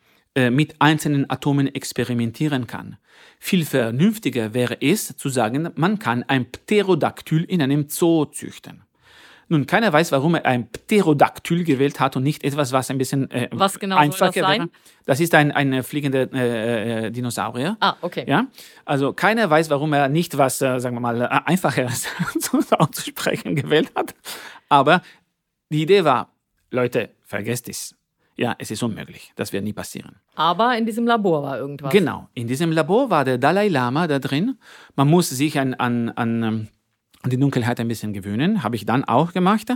mit einzelnen Atomen experimentieren kann. Viel vernünftiger wäre es zu sagen, man kann ein Pterodaktyl in einem Zoo züchten. Nun, keiner weiß, warum er ein Pterodaktyl gewählt hat und nicht etwas, was ein bisschen äh, was genau einfacher soll das sein? wäre. Das ist ein, ein fliegender äh, äh, Dinosaurier. Ah, okay. Ja? Also keiner weiß, warum er nicht was, äh, sagen wir mal, äh, einfacheres auszusprechen gewählt hat. Aber die Idee war, Leute, vergesst es. Ja, es ist unmöglich. Das wird nie passieren. Aber in diesem Labor war irgendwas. Genau. In diesem Labor war der Dalai Lama da drin. Man muss sich an, an, an ähm, die Dunkelheit ein bisschen gewöhnen, habe ich dann auch gemacht.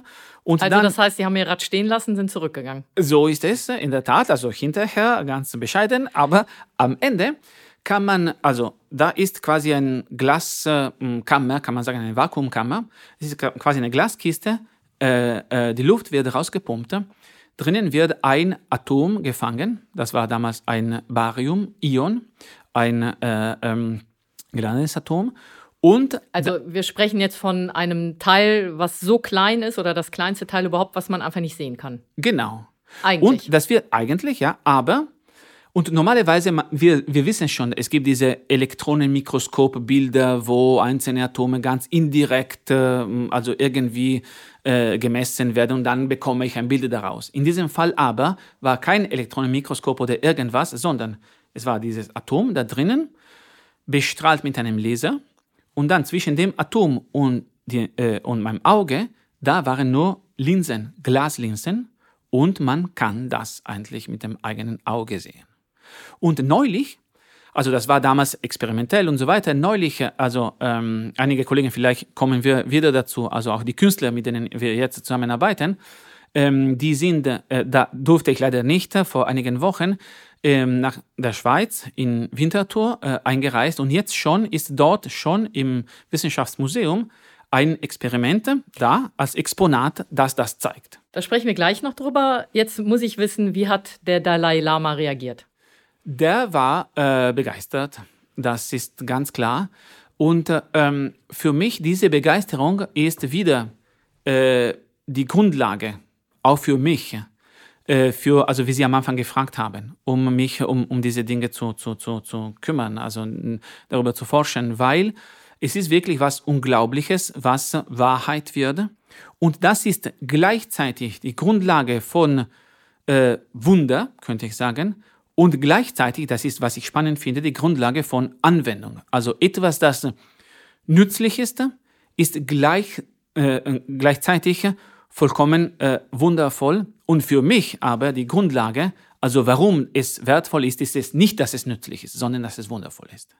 Und also dann, das heißt, Sie haben Ihr Rad stehen lassen, sind zurückgegangen. So ist es, in der Tat, also hinterher ganz bescheiden, aber am Ende kann man, also da ist quasi ein Glaskammer, kann man sagen, eine Vakuumkammer. Es ist quasi eine Glaskiste, äh, äh, die Luft wird rausgepumpt. Drinnen wird ein Atom gefangen, das war damals ein Barium-Ion, ein äh, ähm, geladenes Atom. Und also wir sprechen jetzt von einem Teil, was so klein ist oder das kleinste Teil überhaupt, was man einfach nicht sehen kann. Genau. Eigentlich. Und das wird eigentlich, ja, aber und normalerweise, wir, wir wissen schon, es gibt diese Elektronenmikroskopbilder, wo einzelne Atome ganz indirekt, äh, also irgendwie äh, gemessen werden und dann bekomme ich ein Bild daraus. In diesem Fall aber war kein Elektronenmikroskop oder irgendwas, sondern es war dieses Atom da drinnen, bestrahlt mit einem Laser und dann zwischen dem Atom und, die, äh, und meinem Auge, da waren nur Linsen, Glaslinsen und man kann das eigentlich mit dem eigenen Auge sehen. Und neulich, also das war damals experimentell und so weiter, neulich, also ähm, einige Kollegen, vielleicht kommen wir wieder dazu, also auch die Künstler, mit denen wir jetzt zusammenarbeiten, ähm, die sind, äh, da durfte ich leider nicht vor einigen Wochen, ähm, nach der Schweiz in Winterthur äh, eingereist und jetzt schon ist dort schon im Wissenschaftsmuseum ein Experiment da als Exponat, das das zeigt. Da sprechen wir gleich noch drüber. Jetzt muss ich wissen, wie hat der Dalai Lama reagiert? Der war äh, begeistert, das ist ganz klar. Und ähm, für mich diese Begeisterung ist wieder äh, die Grundlage, auch für mich, äh, für, also wie Sie am Anfang gefragt haben, um mich um, um diese Dinge zu, zu, zu, zu kümmern, also darüber zu forschen, weil es ist wirklich was Unglaubliches, was Wahrheit wird. Und das ist gleichzeitig die Grundlage von äh, Wunder, könnte ich sagen, und gleichzeitig, das ist, was ich spannend finde, die Grundlage von Anwendung. Also etwas, das nützlich ist, ist gleich, äh, gleichzeitig vollkommen äh, wundervoll. Und für mich aber die Grundlage, also warum es wertvoll ist, ist es nicht, dass es nützlich ist, sondern dass es wundervoll ist.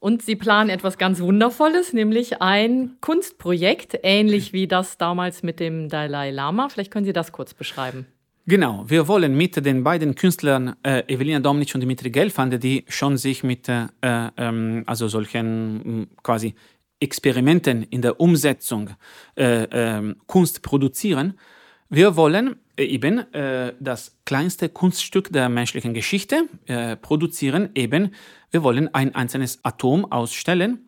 Und Sie planen etwas ganz Wundervolles, nämlich ein Kunstprojekt, ähnlich wie das damals mit dem Dalai Lama. Vielleicht können Sie das kurz beschreiben. Genau, wir wollen mit den beiden Künstlern äh, Evelina Domnitsch und Dimitri Gelfand, die schon sich mit äh, ähm, also solchen quasi Experimenten in der Umsetzung äh, ähm, Kunst produzieren, Wir wollen äh, eben äh, das kleinste Kunststück der menschlichen Geschichte äh, produzieren. Eben, wir wollen ein einzelnes Atom ausstellen.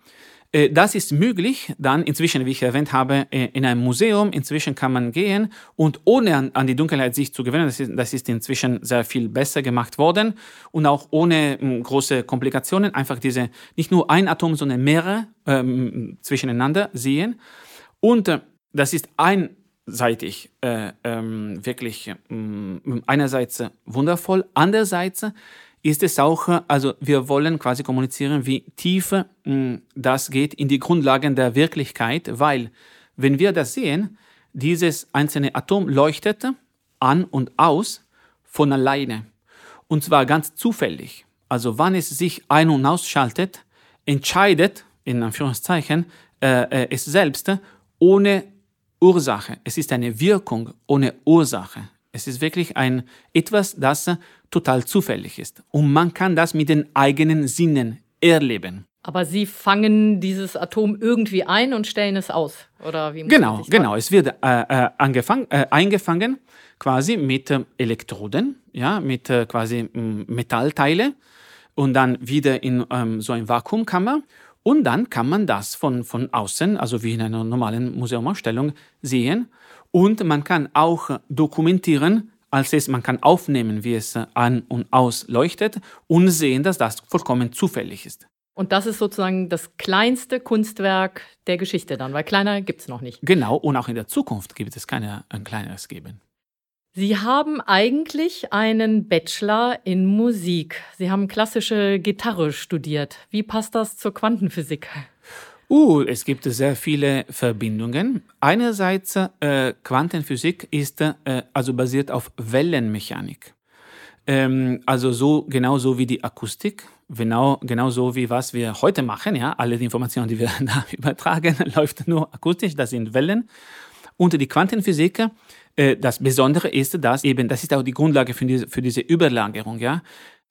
Äh, das ist möglich, dann inzwischen, wie ich erwähnt habe, äh, in einem Museum. Inzwischen kann man gehen. Und ohne an, die Dunkelheit sich zu gewöhnen, das ist, das ist, inzwischen sehr viel besser gemacht worden. Und auch ohne m, große Komplikationen, einfach diese, nicht nur ein Atom, sondern mehrere ähm, zwischeneinander sehen. Und äh, das ist einseitig äh, ähm, wirklich äh, einerseits wundervoll, andererseits ist es auch, also wir wollen quasi kommunizieren, wie tief hm, das geht in die Grundlagen der Wirklichkeit, weil wenn wir das sehen, dieses einzelne Atom leuchtet an und aus von alleine. Und zwar ganz zufällig. Also wann es sich ein- und ausschaltet, entscheidet, in Anführungszeichen, äh, äh es selbst ohne Ursache. Es ist eine Wirkung ohne Ursache. Es ist wirklich ein etwas, das total zufällig ist. Und man kann das mit den eigenen Sinnen erleben. Aber Sie fangen dieses Atom irgendwie ein und stellen es aus, oder wie? Genau, genau. Es wird äh, äh, angefangen, äh, eingefangen quasi mit äh, Elektroden, ja, mit äh, quasi Metallteile und dann wieder in ähm, so ein Vakuumkammer. Und dann kann man das von, von außen, also wie in einer normalen Museumausstellung, sehen. Und man kann auch dokumentieren, als es, man kann aufnehmen, wie es an und aus leuchtet und sehen, dass das vollkommen zufällig ist. Und das ist sozusagen das kleinste Kunstwerk der Geschichte dann, weil kleiner gibt es noch nicht. Genau, und auch in der Zukunft gibt es keine, ein kleineres geben. Sie haben eigentlich einen Bachelor in Musik. Sie haben klassische Gitarre studiert. Wie passt das zur Quantenphysik? Uh, es gibt sehr viele Verbindungen. Einerseits äh, Quantenphysik ist äh, also basiert auf Wellenmechanik. Ähm, also so genauso wie die Akustik, genau genauso wie was wir heute machen. Ja, alle die Informationen, die wir da übertragen, läuft nur akustisch. Das sind Wellen. Und die Quantenphysik äh, das Besondere ist, dass eben, das ist auch die Grundlage für diese, für diese Überlagerung, ja.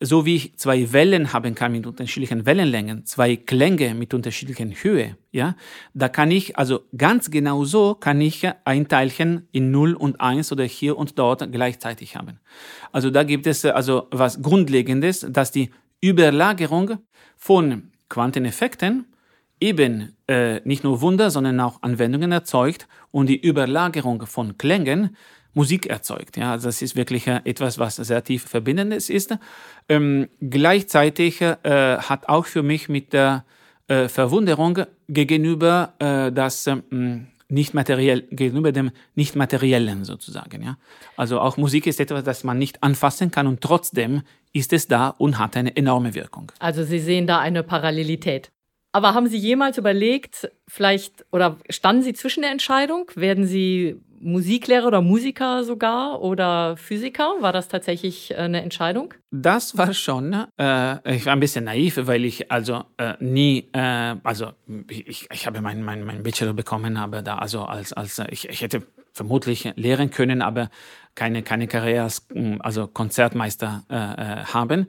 So wie ich zwei Wellen haben kann mit unterschiedlichen Wellenlängen, zwei Klänge mit unterschiedlichen Höhe, ja, da kann ich, also ganz genau so kann ich ein Teilchen in 0 und 1 oder hier und dort gleichzeitig haben. Also da gibt es also was Grundlegendes, dass die Überlagerung von Quanteneffekten eben äh, nicht nur Wunder, sondern auch Anwendungen erzeugt und die Überlagerung von Klängen Musik erzeugt. Ja, also das ist wirklich äh, etwas, was sehr tief verbindendes ist. Ähm, gleichzeitig äh, hat auch für mich mit der äh, Verwunderung gegenüber äh, das ähm, nicht materiell, gegenüber dem Nicht-Materiellen sozusagen. Ja? Also auch Musik ist etwas, das man nicht anfassen kann und trotzdem ist es da und hat eine enorme Wirkung. Also Sie sehen da eine Parallelität. Aber haben Sie jemals überlegt, vielleicht, oder standen Sie zwischen der Entscheidung? Werden Sie Musiklehrer oder Musiker sogar oder Physiker? War das tatsächlich äh, eine Entscheidung? Das war schon, äh, ich war ein bisschen naiv, weil ich also äh, nie, äh, also ich, ich habe meinen mein, mein Bachelor bekommen, aber da also als, als ich, ich hätte vermutlich lehren können, aber keine, keine Karriere als also Konzertmeister äh, äh, haben.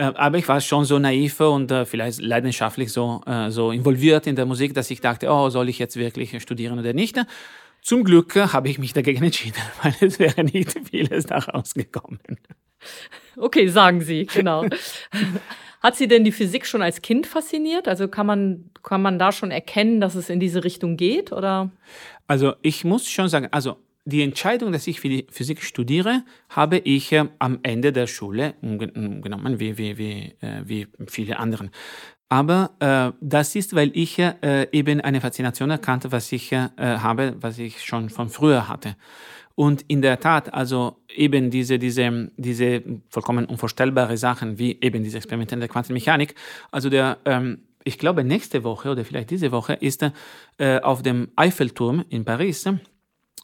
Äh, aber ich war schon so naiv und äh, vielleicht leidenschaftlich so, äh, so involviert in der Musik, dass ich dachte, oh, soll ich jetzt wirklich studieren oder nicht? Zum Glück habe ich mich dagegen entschieden, weil es wäre nicht vieles daraus gekommen. Okay, sagen Sie, genau. Hat Sie denn die Physik schon als Kind fasziniert? Also kann man, kann man da schon erkennen, dass es in diese Richtung geht? Oder? Also ich muss schon sagen, also die Entscheidung, dass ich Physik studiere, habe ich äh, am Ende der Schule genommen, wie, wie, wie, äh, wie viele anderen. Aber äh, das ist, weil ich äh, eben eine Faszination erkannte, was ich äh, habe, was ich schon von früher hatte. Und in der Tat, also eben diese, diese, diese vollkommen unvorstellbare Sachen, wie eben diese Experimente in der Quantenmechanik, also der, ähm, ich glaube, nächste Woche oder vielleicht diese Woche ist äh, auf dem Eiffelturm in Paris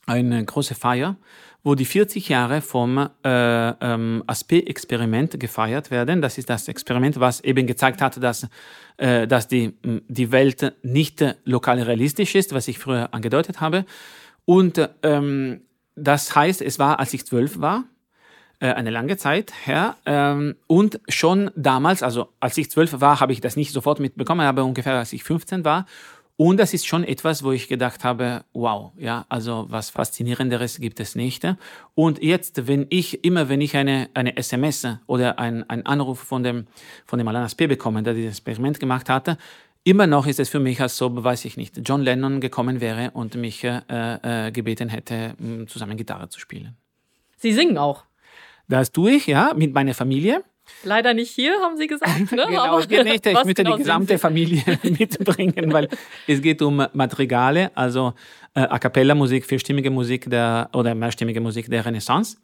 eine große Feier, wo die 40 Jahre vom äh, ähm, ASP-Experiment gefeiert werden. Das ist das Experiment, was eben gezeigt hat, dass, äh, dass die, die Welt nicht lokal realistisch ist, was ich früher angedeutet habe. Und ähm, das heißt, es war, als ich zwölf war, äh, eine lange Zeit her. Ähm, und schon damals, also als ich zwölf war, habe ich das nicht sofort mitbekommen, aber ungefähr als ich 15 war. Und das ist schon etwas, wo ich gedacht habe, wow, ja, also was Faszinierenderes gibt es nicht. Und jetzt, wenn ich, immer wenn ich eine, eine SMS oder ein, ein Anruf von dem, von dem Alanas P. bekomme, der dieses Experiment gemacht hatte, immer noch ist es für mich, als ob, weiß ich nicht, John Lennon gekommen wäre und mich äh, äh, gebeten hätte, zusammen Gitarre zu spielen. Sie singen auch. Das tue ich, ja, mit meiner Familie. Leider nicht hier, haben Sie gesagt. Ne? genau, Aber es geht nicht. Ich möchte genau die gesamte Familie mitbringen, weil es geht um Madrigale, also äh, A cappella Musik, vierstimmige Musik der, oder mehrstimmige Musik der Renaissance.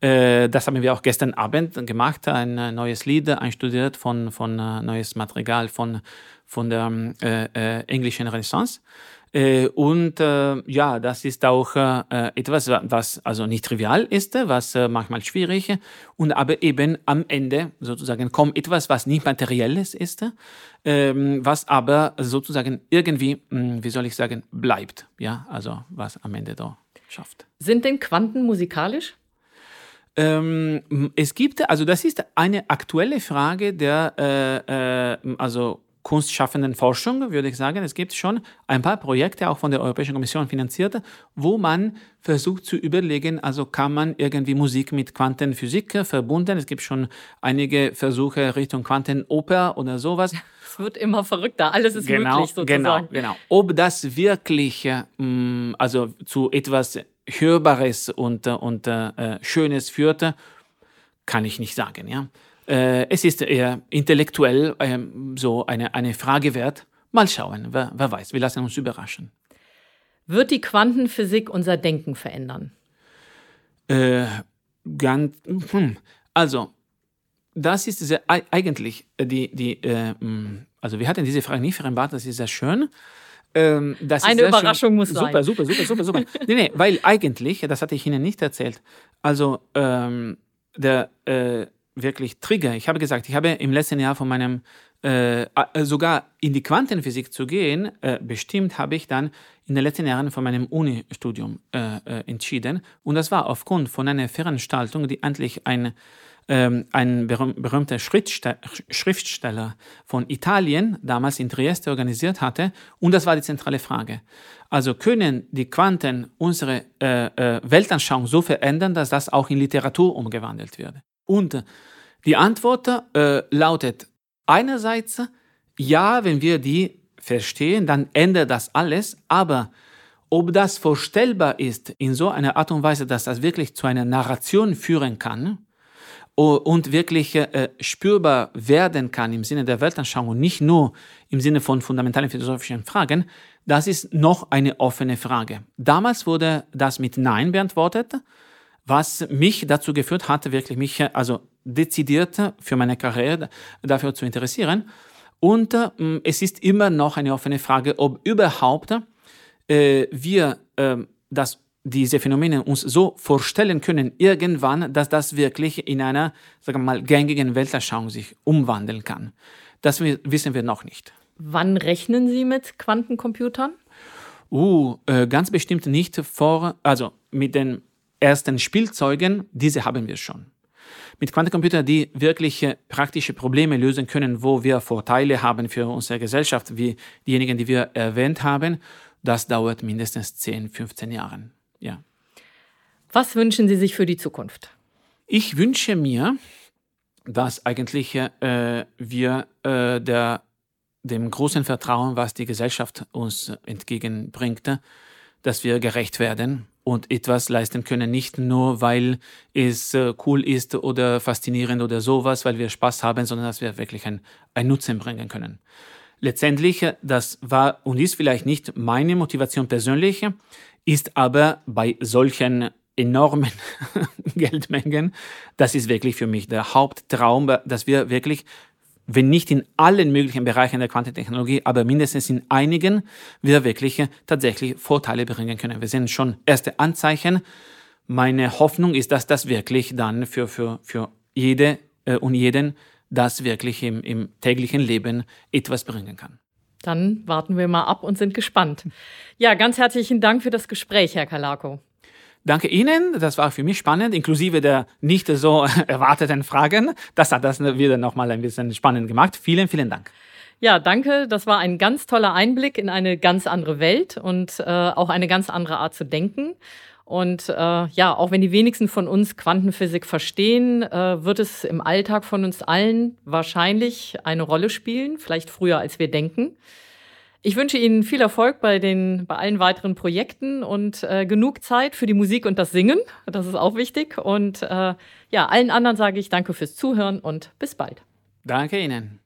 Äh, das haben wir auch gestern Abend gemacht, ein äh, neues Lied einstudiert von, von äh, neues Madrigal von, von der äh, äh, englischen Renaissance. Äh, und äh, ja, das ist auch äh, etwas, was also nicht trivial ist, was manchmal schwierig und aber eben am Ende sozusagen kommt etwas, was nicht materielles ist, ähm, was aber sozusagen irgendwie, hm, wie soll ich sagen, bleibt. Ja, also was am Ende da schafft. Sind denn Quanten musikalisch? Ähm, es gibt, also das ist eine aktuelle Frage der, äh, also kunstschaffenden Forschung, würde ich sagen. Es gibt schon ein paar Projekte, auch von der Europäischen Kommission finanziert, wo man versucht zu überlegen, also kann man irgendwie Musik mit Quantenphysik verbunden. Es gibt schon einige Versuche Richtung Quantenoper oder sowas. Es wird immer verrückter, alles ist genau, möglich sozusagen. Genau, genau. Ob das wirklich mm, also zu etwas Hörbares und, und äh, Schönes führte, kann ich nicht sagen. Ja? Äh, es ist eher intellektuell äh, so eine, eine Frage wert. Mal schauen, wer, wer weiß, wir lassen uns überraschen. Wird die Quantenphysik unser Denken verändern? Äh, ganz, hm, also, das ist sehr, eigentlich die, die äh, hm, also wir hatten diese Frage nicht vereinbart, das ist sehr schön. Ähm, Eine Überraschung schön. muss super, sein. Super, super, super, super, super. nee, nee, weil eigentlich, das hatte ich Ihnen nicht erzählt, also ähm, der, äh, wirklich Trigger. Ich habe gesagt, ich habe im letzten Jahr von meinem äh, sogar in die Quantenphysik zu gehen, äh, bestimmt habe ich dann in den letzten Jahren von meinem Uni-Studium äh, äh entschieden. Und das war aufgrund von einer Veranstaltung, die eigentlich ein, ähm, ein berühm berühmter Schriftste Schriftsteller von Italien damals in Trieste organisiert hatte. Und das war die zentrale Frage. Also können die Quanten unsere äh, äh, Weltanschauung so verändern, dass das auch in Literatur umgewandelt wird? Und die Antwort äh, lautet einerseits, ja, wenn wir die verstehen, dann ändert das alles, aber ob das vorstellbar ist in so einer Art und Weise, dass das wirklich zu einer Narration führen kann und wirklich äh, spürbar werden kann im Sinne der Weltanschauung und nicht nur im Sinne von fundamentalen philosophischen Fragen, das ist noch eine offene Frage. Damals wurde das mit Nein beantwortet was mich dazu geführt hatte, wirklich mich also dezidiert für meine Karriere dafür zu interessieren. Und äh, es ist immer noch eine offene Frage, ob überhaupt äh, wir äh, das, diese Phänomene uns so vorstellen können, irgendwann, dass das wirklich in einer, sagen wir mal, gängigen Weltanschauung sich umwandeln kann. Das wissen wir noch nicht. Wann rechnen Sie mit Quantencomputern? Uh, äh, ganz bestimmt nicht vor, also mit den ersten Spielzeugen, diese haben wir schon. Mit Quantencomputern, die wirklich praktische Probleme lösen können, wo wir Vorteile haben für unsere Gesellschaft, wie diejenigen, die wir erwähnt haben, das dauert mindestens 10, 15 Jahre. Ja. Was wünschen Sie sich für die Zukunft? Ich wünsche mir, dass eigentlich äh, wir äh, der, dem großen Vertrauen, was die Gesellschaft uns entgegenbringt, dass wir gerecht werden und etwas leisten können, nicht nur, weil es äh, cool ist oder faszinierend oder sowas, weil wir Spaß haben, sondern dass wir wirklich einen, einen Nutzen bringen können. Letztendlich, äh, das war und ist vielleicht nicht meine Motivation persönlich, ist aber bei solchen enormen Geldmengen, das ist wirklich für mich der Haupttraum, dass wir wirklich wenn nicht in allen möglichen Bereichen der Quantentechnologie, aber mindestens in einigen, wir wirklich tatsächlich Vorteile bringen können. Wir sehen schon erste Anzeichen. Meine Hoffnung ist, dass das wirklich dann für, für, für jede äh, und jeden das wirklich im, im täglichen Leben etwas bringen kann. Dann warten wir mal ab und sind gespannt. Ja, ganz herzlichen Dank für das Gespräch, Herr Kalako. Danke Ihnen, das war für mich spannend, inklusive der nicht so erwarteten Fragen. Das hat das wieder nochmal ein bisschen spannend gemacht. Vielen, vielen Dank. Ja, danke. Das war ein ganz toller Einblick in eine ganz andere Welt und äh, auch eine ganz andere Art zu denken. Und äh, ja, auch wenn die wenigsten von uns Quantenphysik verstehen, äh, wird es im Alltag von uns allen wahrscheinlich eine Rolle spielen, vielleicht früher als wir denken. Ich wünsche Ihnen viel Erfolg bei, den, bei allen weiteren Projekten und äh, genug Zeit für die Musik und das Singen. Das ist auch wichtig. Und äh, ja, allen anderen sage ich danke fürs Zuhören und bis bald. Danke Ihnen.